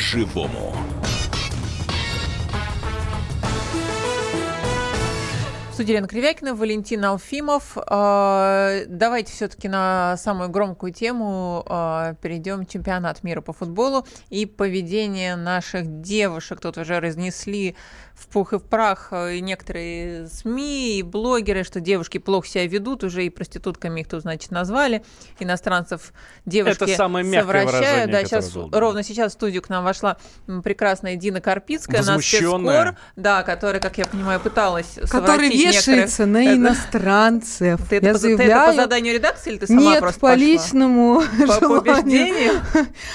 по-живому. Елена Кривякина, Валентин Алфимов. А, давайте все-таки на самую громкую тему а, перейдем. Чемпионат мира по футболу и поведение наших девушек. Тут уже разнесли в пух и в прах э, и некоторые СМИ, и блогеры, что девушки плохо себя ведут, уже и проститутками их тут, значит, назвали. Иностранцев девушки Это самое мягкое совращают. Да, сейчас, было, да. ровно сейчас в студию к нам вошла прекрасная Дина Карпицкая, на спецкор, да, которая, как я понимаю, пыталась Который вешается на иностранцев. Ты я это, заявляю... ты это по заданию редакции или ты сама Нет, просто по пошла? личному По, по убеждению?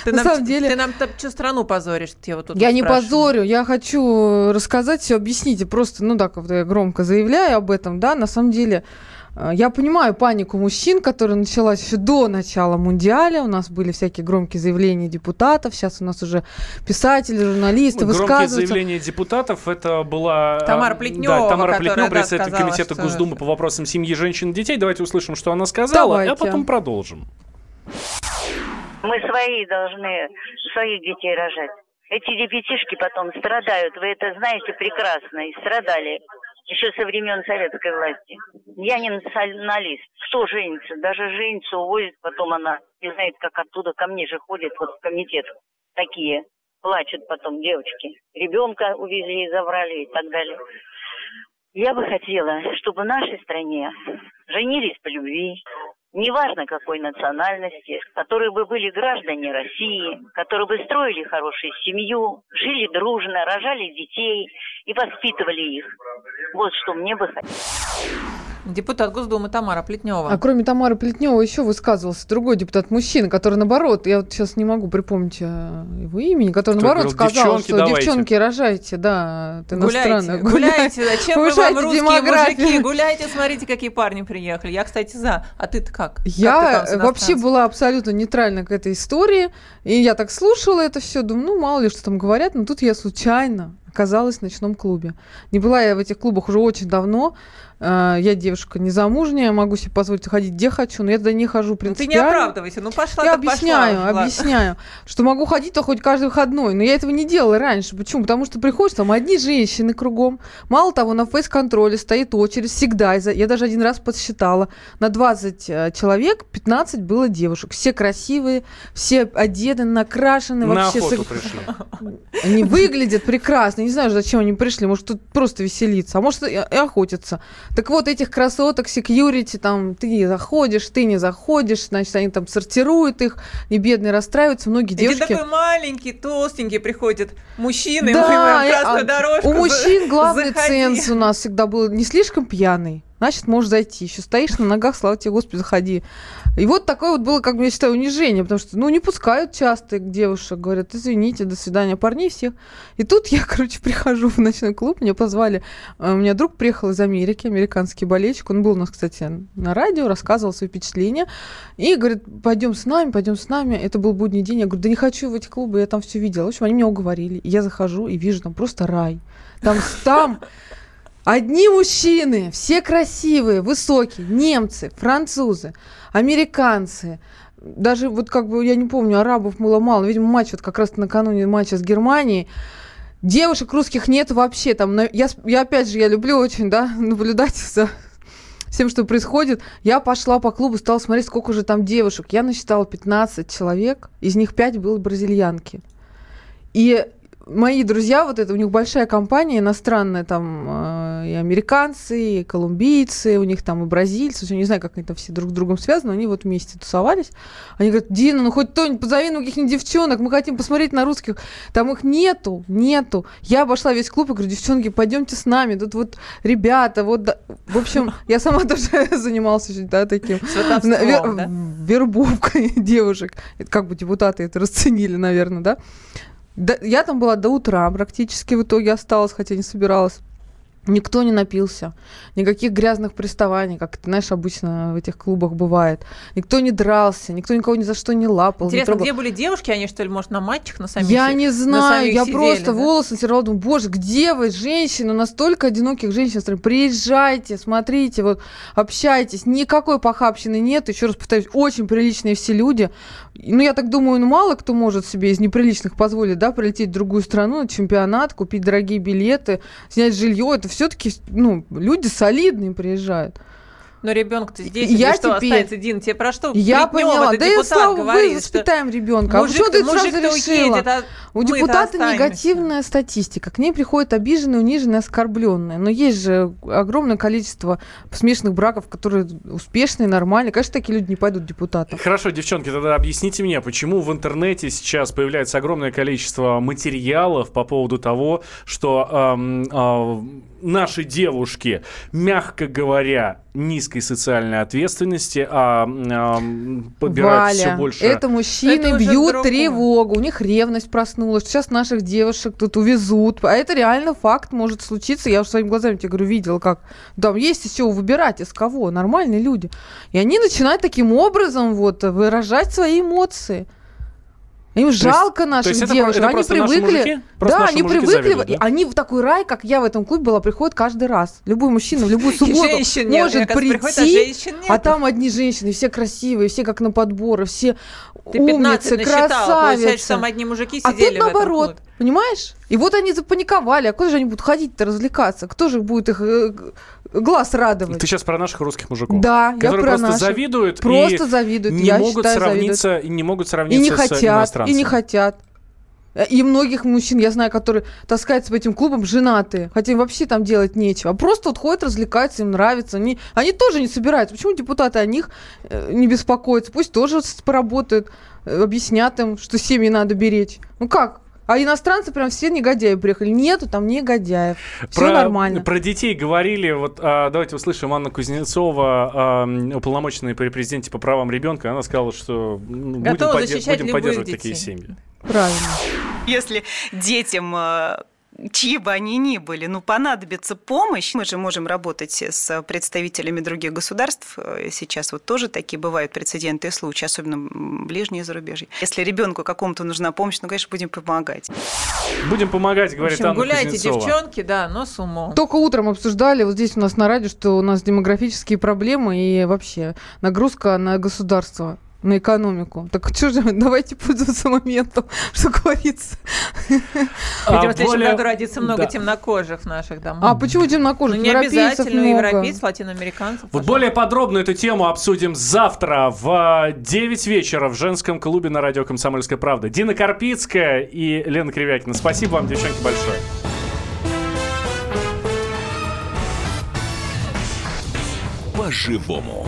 Ты на нам, самом деле... Ты нам всю страну позоришь, я вот тут Я не позорю, я хочу рассказать все, объясните, просто, ну так, вот я громко заявляю об этом, да, на самом деле, я понимаю панику мужчин, которая началась еще до начала Мундиаля. У нас были всякие громкие заявления депутатов. Сейчас у нас уже писатели, журналисты Громкие высказываются. заявления депутатов это была... Тамара Плетнева, да, Тамара которая, Плетнева, да, председатель сказала, комитета что- Госдумы по вопросам семьи, женщин и детей. Давайте услышим, что она сказала, Давайте. а потом продолжим. Мы свои должны своих детей рожать. Эти ребятишки потом страдают, вы это знаете прекрасно, и страдали еще со времен советской власти. Я не националист. Кто женится? Даже женится, увозит, потом она не знает, как оттуда ко мне же ходит, вот в комитет. Такие плачут потом девочки. Ребенка увезли, забрали и так далее. Я бы хотела, чтобы в нашей стране женились по любви, неважно какой национальности, которые бы были граждане России, которые бы строили хорошую семью, жили дружно, рожали детей и воспитывали их. Вот что мне бы хотелось. Депутат Госдумы Тамара Плетнева. А кроме Тамары Плетнева еще высказывался другой депутат-мужчина, который наоборот, я вот сейчас не могу припомнить э, его имени, который Кто наоборот говорил, сказал, «Девчонки, что давайте». девчонки рожайте, да, это иностранное. Гуляйте, гуляйте, зачем вы вам русские демографию. мужики? Гуляйте, смотрите, какие парни приехали. Я, кстати, за. А ты-то как? Как ты Я там с вообще была абсолютно нейтральна к этой истории, и я так слушала это все, думаю, ну мало ли что там говорят, но тут я случайно оказалась в ночном клубе. Не была я в этих клубах уже очень давно. Э, Я девушка незамужняя, могу себе позволить ходить где хочу, но я туда не хожу Ну, ты не принципиально. оправдывайся, ну пошла Я так пошла. объясняю, объясняю, что могу ходить-то хоть каждый выходной, но я этого не делала раньше. Почему? Потому что приходишь, там одни женщины кругом. Мало того, на фейс-контроле стоит очередь всегда. Из-за- Я даже один раз подсчитала. На 20 э, человек 15 было девушек. Все красивые, все одеты, накрашены. На вообще охоту с- пришли. Они выглядят прекрасно. Не знаю, зачем они пришли. Может, тут просто веселиться, а может, и, и охотиться. Так вот, этих красоток, секьюрити, там, ты заходишь, ты не заходишь, значит, они там сортируют их, и бедные расстраиваются. Многие И девушки... такой маленький, толстенький приходит мужчина, Да, ему прям и- красную а дорожку. У мужчин главный заходи. ценз у нас всегда был не слишком пьяный. Значит, можешь зайти. Еще стоишь на ногах, слава тебе, Господи, заходи. И вот такое вот было, как бы, я считаю, унижение, потому что, ну, не пускают часто девушек, говорят, извините, до свидания, парней всех. И тут я, короче, прихожу в ночной клуб, меня позвали, э, у меня друг приехал из Америки, американский болельщик, он был у нас, кстати, на радио, рассказывал свои впечатления, и говорит, пойдем с нами, пойдем с нами. Это был будний день, я говорю, да не хочу в эти клубы, я там все видела. В общем, они меня уговорили. Я захожу и вижу там просто рай. Там, там Одни мужчины, все красивые, высокие, немцы, французы, американцы, даже вот как бы, я не помню, арабов было мало, видимо, матч вот как раз накануне матча с Германией, девушек русских нет вообще, там, я, я опять же, я люблю очень, да, наблюдать за всем, что происходит. Я пошла по клубу, стала смотреть, сколько же там девушек. Я насчитала 15 человек, из них 5 было бразильянки. И мои друзья, вот это, у них большая компания иностранная, там э, и американцы, и колумбийцы, у них там и бразильцы, я не знаю, как они там все друг с другом связаны, они вот вместе тусовались. Они говорят, Дина, ну хоть кто-нибудь позови ну, каких-нибудь девчонок, мы хотим посмотреть на русских. Там их нету, нету. Я обошла весь клуб и говорю, девчонки, пойдемте с нами, тут вот ребята, вот, да». в общем, я сама тоже занималась да, таким вер- да? вербовкой девушек. Это как бы депутаты это расценили, наверное, да? Да, Я там была до утра практически в итоге осталась, хотя не собиралась. Никто не напился. Никаких грязных приставаний, как, ты знаешь, обычно в этих клубах бывает. Никто не дрался, никто никого ни за что не лапал. Интересно, не где были девушки? Они, что ли, может, на матчах, на самих Я не на знаю, я сидели, просто да? волосы натирала, думаю, боже, где вы, женщины, настолько одиноких женщин, приезжайте, смотрите, вот, общайтесь, никакой похабщины нет, еще раз повторюсь, очень приличные все люди, ну, я так думаю, ну, мало кто может себе из неприличных позволить, да, прилететь в другую страну на чемпионат, купить дорогие билеты, снять жилье, это все-таки, ну, люди солидные приезжают. Но ребенок-то здесь, Я я что теперь- останется, Дин, тебе про что Я поняла, да и слава говорит, что воспитаем ребенка. А мужик- почему ты сразу мужик-то решила? уедет, а У мы-то депутата негативная статистика. К ней приходят обиженные, униженные, оскорбленные. Но есть же огромное количество смешанных браков, которые успешные, нормальные. Конечно, такие люди не пойдут депутатом. Хорошо, девчонки, тогда объясните мне, почему в интернете сейчас появляется огромное количество материалов по поводу того, что эм, а, наши девушки, мягко говоря, низкой социальной ответственности, а подбирают все Валя, больше... это мужчины Это бьют тревогу, у них ревность проснулась. Сейчас наших девушек тут увезут. А это реально факт может случиться. Я уже своими глазами тебе говорю, видела, как там есть еще выбирать из кого. Нормальные люди. И они начинают таким образом вот выражать свои эмоции. Им есть- жалко наших есть это про- девушек. это они просто наши привыкли. мужики? Да, они привыкли. завидуют, да? Они в такой рай, как я в этом клубе была, приходят каждый раз. Любой мужчина в любую субботу может а прийти. А там одни женщины, все красивые, все как на подборы, все Ты 15 умницы, насчитала, получается, красавицы. там одни мужики А сидели тут в этом наоборот, клубе. понимаешь? И вот они запаниковали, а куда же они будут ходить-то развлекаться? Кто же будет их э, глаз радовать? Ты сейчас про наших русских мужиков. Да, я которые про просто наших. завидуют Просто и завидуют, не я могут считаю, сравниться и не могут И сравниться не с хотят, иностранцами. и не хотят. И многих мужчин, я знаю, которые таскаются по этим клубам женатые, хотя им вообще там делать нечего. А просто вот ходят, развлекаются, им нравится. Они, они тоже не собираются. Почему депутаты о них э, не беспокоятся? Пусть тоже поработают, э, объяснят им, что семьи надо беречь. Ну как? А иностранцы прям все негодяи приехали. Нету там негодяев. Все Про, нормально. про детей говорили. Вот а, давайте услышим Анна Кузнецова, а, уполномоченная при президенте по правам ребенка. Она сказала, что будем, Готова подде- защищать будем поддерживать детей. такие семьи. Правильно. Если детям э, чьи бы они ни были, ну, понадобится помощь. Мы же можем работать с представителями других государств. Э, Сейчас вот тоже такие бывают прецеденты и случаи, особенно ближние зарубежья. Если ребенку какому-то нужна помощь, ну, конечно, будем помогать. Будем помогать, В говорит общем, Анна гуляйте, Кузнецова. девчонки, да, но с умом. Только утром обсуждали вот здесь у нас на радио, что у нас демографические проблемы и вообще нагрузка на государство на экономику. Так что же, давайте пользоваться моментом, что говорится. А, Видимо, в следующем более- году родится много Да. темнокожих в наших домах. А почему Ну, темнокожих? не Европейцев обязательно много. европейцев, латиноамериканцев. Вот более подробно эту тему обсудим завтра в 9 вечера в женском клубе на радио «Комсомольская правда». Дина Карпицкая и Лена Кривякина. Спасибо вам, девчонки, большое. По-живому.